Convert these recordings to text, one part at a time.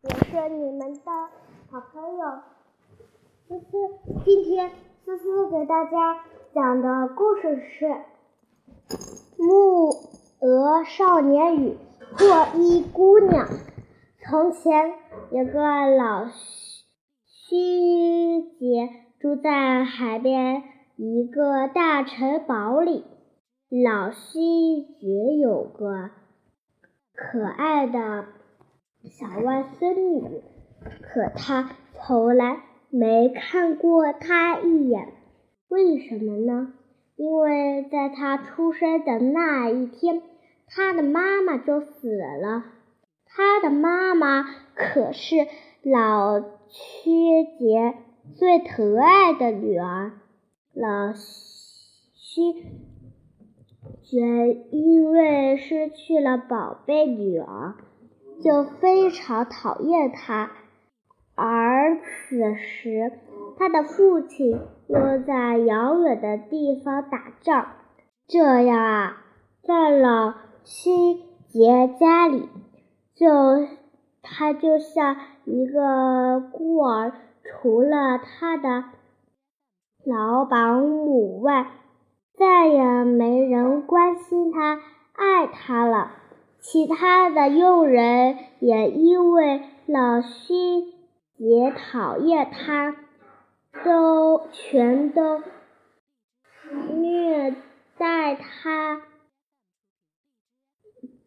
我是你们的好朋友思思。今天思思给大家讲的故事是《木鹅少年与破衣姑娘》。从前有个老虚杰住在海边一个大城堡里。老虚杰有个可爱的小外孙女，可他从来没看过她一眼。为什么呢？因为在他出生的那一天，他的妈妈就死了。他的妈妈可是老屈杰最疼爱的女儿。老屈杰因为失去了宝贝女儿，就非常讨厌他。而此时，他的父亲又在遥远的地方打仗，这样啊，在老屈杰家里。就他就像一个孤儿，除了他的老保姆外，再也没人关心他、爱他了。其他的佣人也因为老虚杰讨厌他，都全都虐待他、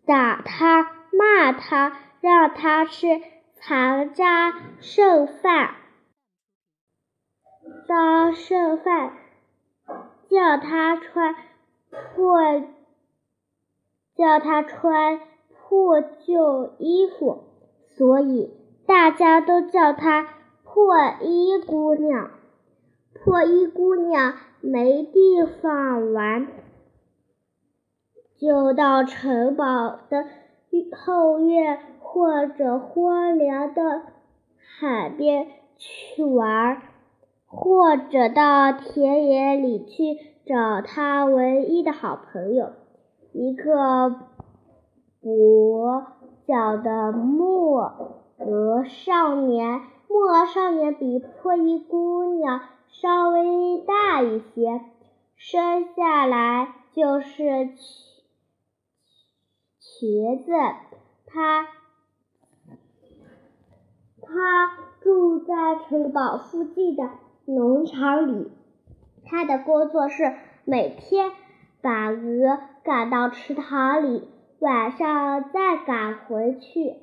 打他。骂他，让他吃残渣剩饭，渣剩饭，叫他穿破，叫他穿破旧衣服，所以大家都叫她破衣姑娘。破衣姑娘没地方玩，就到城堡的。后院或者荒凉的海边去玩，或者到田野里去找他唯一的好朋友——一个跛脚的木鹅少年。木鹅少年比破衣姑娘稍微大一些，生下来就是瘸子，他他住在城堡附近的农场里。他的工作是每天把鹅赶到池塘里，晚上再赶回去。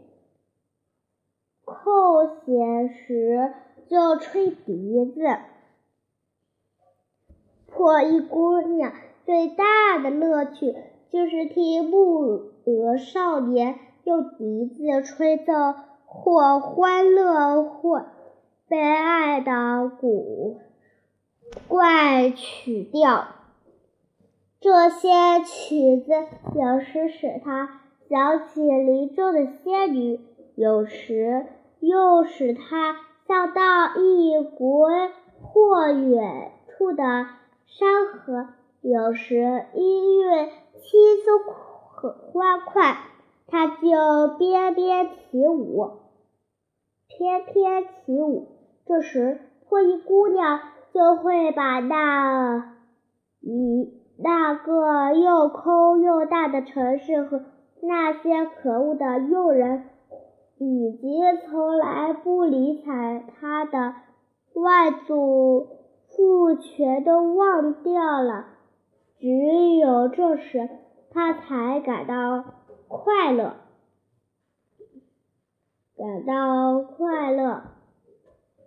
空闲时就吹笛子。破衣姑娘最大的乐趣就是听木。鹅少年用笛子吹奏或欢乐或悲哀的古怪曲调，这些曲子有时使他想起林中的仙女，有时又使他想到异国或远处的山河，有时音乐轻松。很欢快，他就翩翩起舞，翩翩起舞。这时，破衣姑娘就会把那一那个又空又大的城市和那些可恶的佣人，以及从来不理睬他的外祖父全都忘掉了。只有这时。他才感到快乐，感到快乐。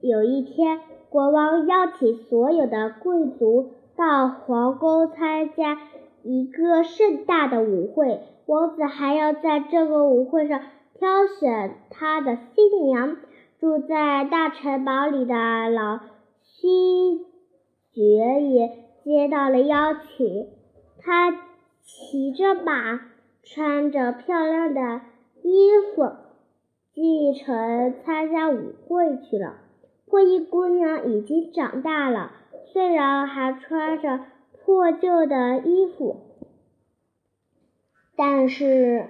有一天，国王邀请所有的贵族到皇宫参加一个盛大的舞会。王子还要在这个舞会上挑选他的新娘。住在大城堡里的老勋爵也接到了邀请，他。骑着马，穿着漂亮的衣服，进城参加舞会去了。破衣姑娘已经长大了，虽然还穿着破旧的衣服，但是，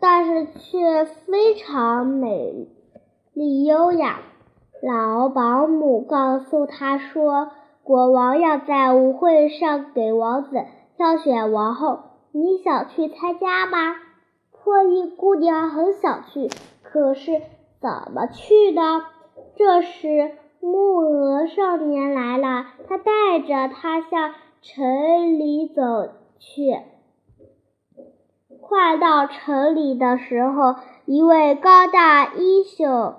但是却非常美丽优雅。老保姆告诉他说：“国王要在舞会上给王子挑选王后，你想去参加吗？”破衣姑娘很想去，可是怎么去呢？这时，木鹅少年来了，他带着他向城里走去。快到城里的时候，一位高大衣袖。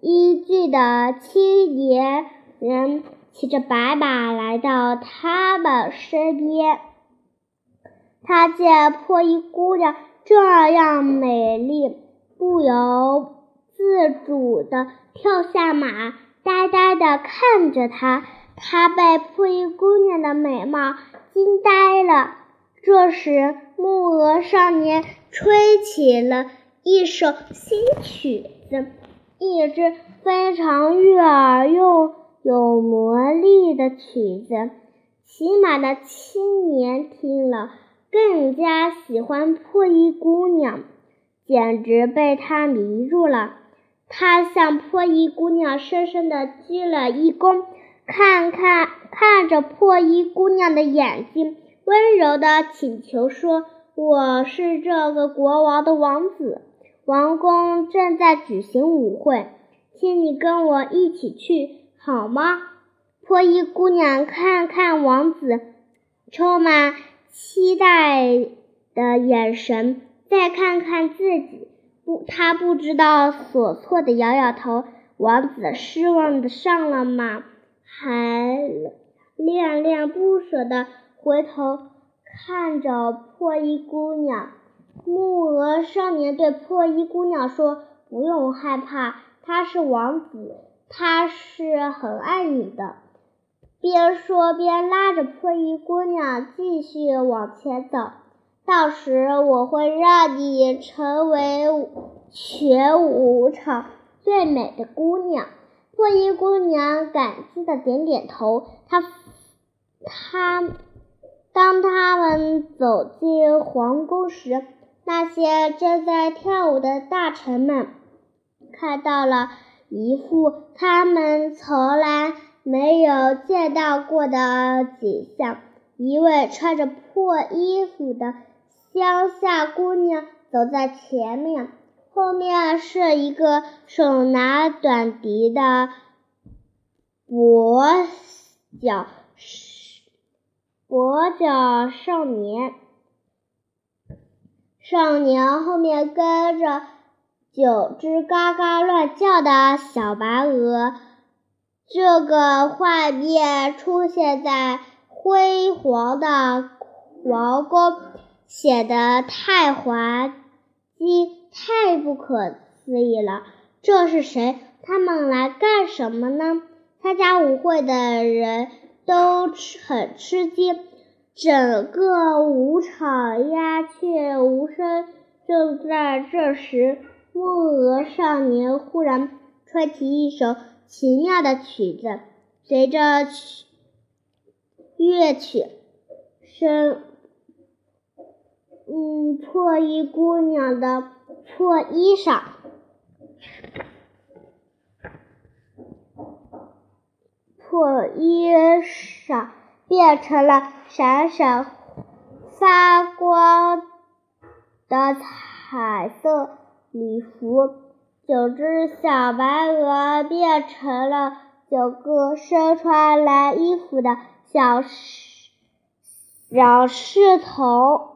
英俊的青年人骑着白马来到他们身边。他见破衣姑娘这样美丽，不由自主地跳下马，呆呆地看着他。他被破衣姑娘的美貌惊呆了。这时，木鹅少年吹起了一首新曲子。一支非常悦耳又有魔力的曲子，骑马的青年听了更加喜欢破衣姑娘，简直被她迷住了。他向破衣姑娘深深的鞠了一躬，看看看着破衣姑娘的眼睛，温柔的请求说：“我是这个国王的王子。”王宫正在举行舞会，请你跟我一起去好吗？破衣姑娘看看王子，充满期待的眼神，再看看自己，不，他不知道所措的摇摇头。王子失望的上了马，还恋恋不舍的回头看着破衣姑娘。木鹅少年对破衣姑娘说：“不用害怕，他是王子，他是很爱你的。”边说边拉着破衣姑娘继续往前走。到时我会让你成为全舞场最美的姑娘。破衣姑娘感激的点点头。她，她，当他们走进皇宫时。那些正在跳舞的大臣们看到了一副他们从来没有见到过的景象：一位穿着破衣服的乡下姑娘走在前面，后面是一个手拿短笛的跛脚跛脚少年。少年后面跟着九只嘎嘎乱叫的小白鹅。这个画面出现在辉煌的皇宫，写得太滑稽、太不可思议了。这是谁？他们来干什么呢？参加舞会的人都吃很吃惊。整个舞场鸦雀无声。正在这时，木鹅少年忽然吹起一首奇妙的曲子，随着曲乐曲声，嗯，破衣姑娘的破衣裳，破衣裳。变成了闪闪发光的彩色礼服，九只小白鹅变成了九个身穿蓝衣服的小小侍童，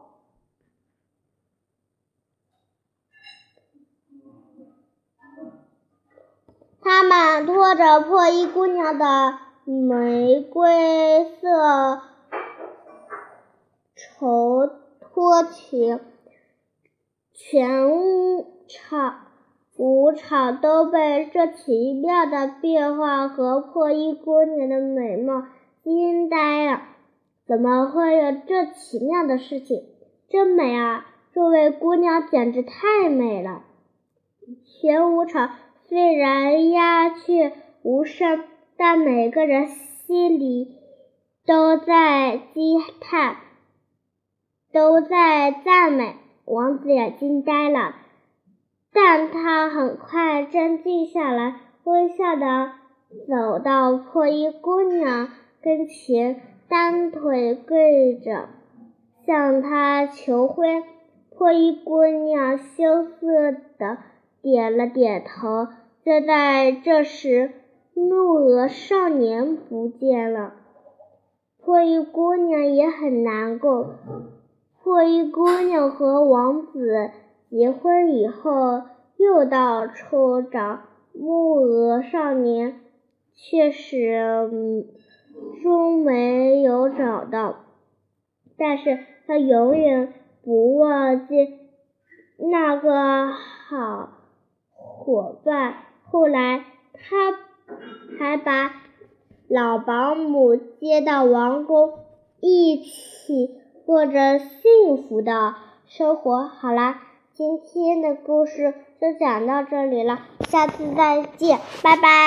他们拖着破衣姑娘的。玫瑰色绸拖裙，全场舞场都被这奇妙的变化和破衣姑娘的美貌惊呆了。怎么会有这奇妙的事情？真美啊！这位姑娘简直太美了。全舞场虽然鸦雀无声。但每个人心里都在惊叹，都在赞美。王子也惊呆了，但他很快镇静下来，微笑的走到破衣姑娘跟前，单腿跪着向她求婚。破衣姑娘羞涩的点了点头。就在这时，怒鹅少年不见了。破衣姑娘也很难过。破衣姑娘和王子结婚以后，又到处找木鹅少年，却始终没有找到。但是他永远不忘记那个好伙伴。后来，他还把老保姆接到王宫，一起。过着幸福的生活。好啦，今天的故事就讲到这里了，下次再见，拜拜。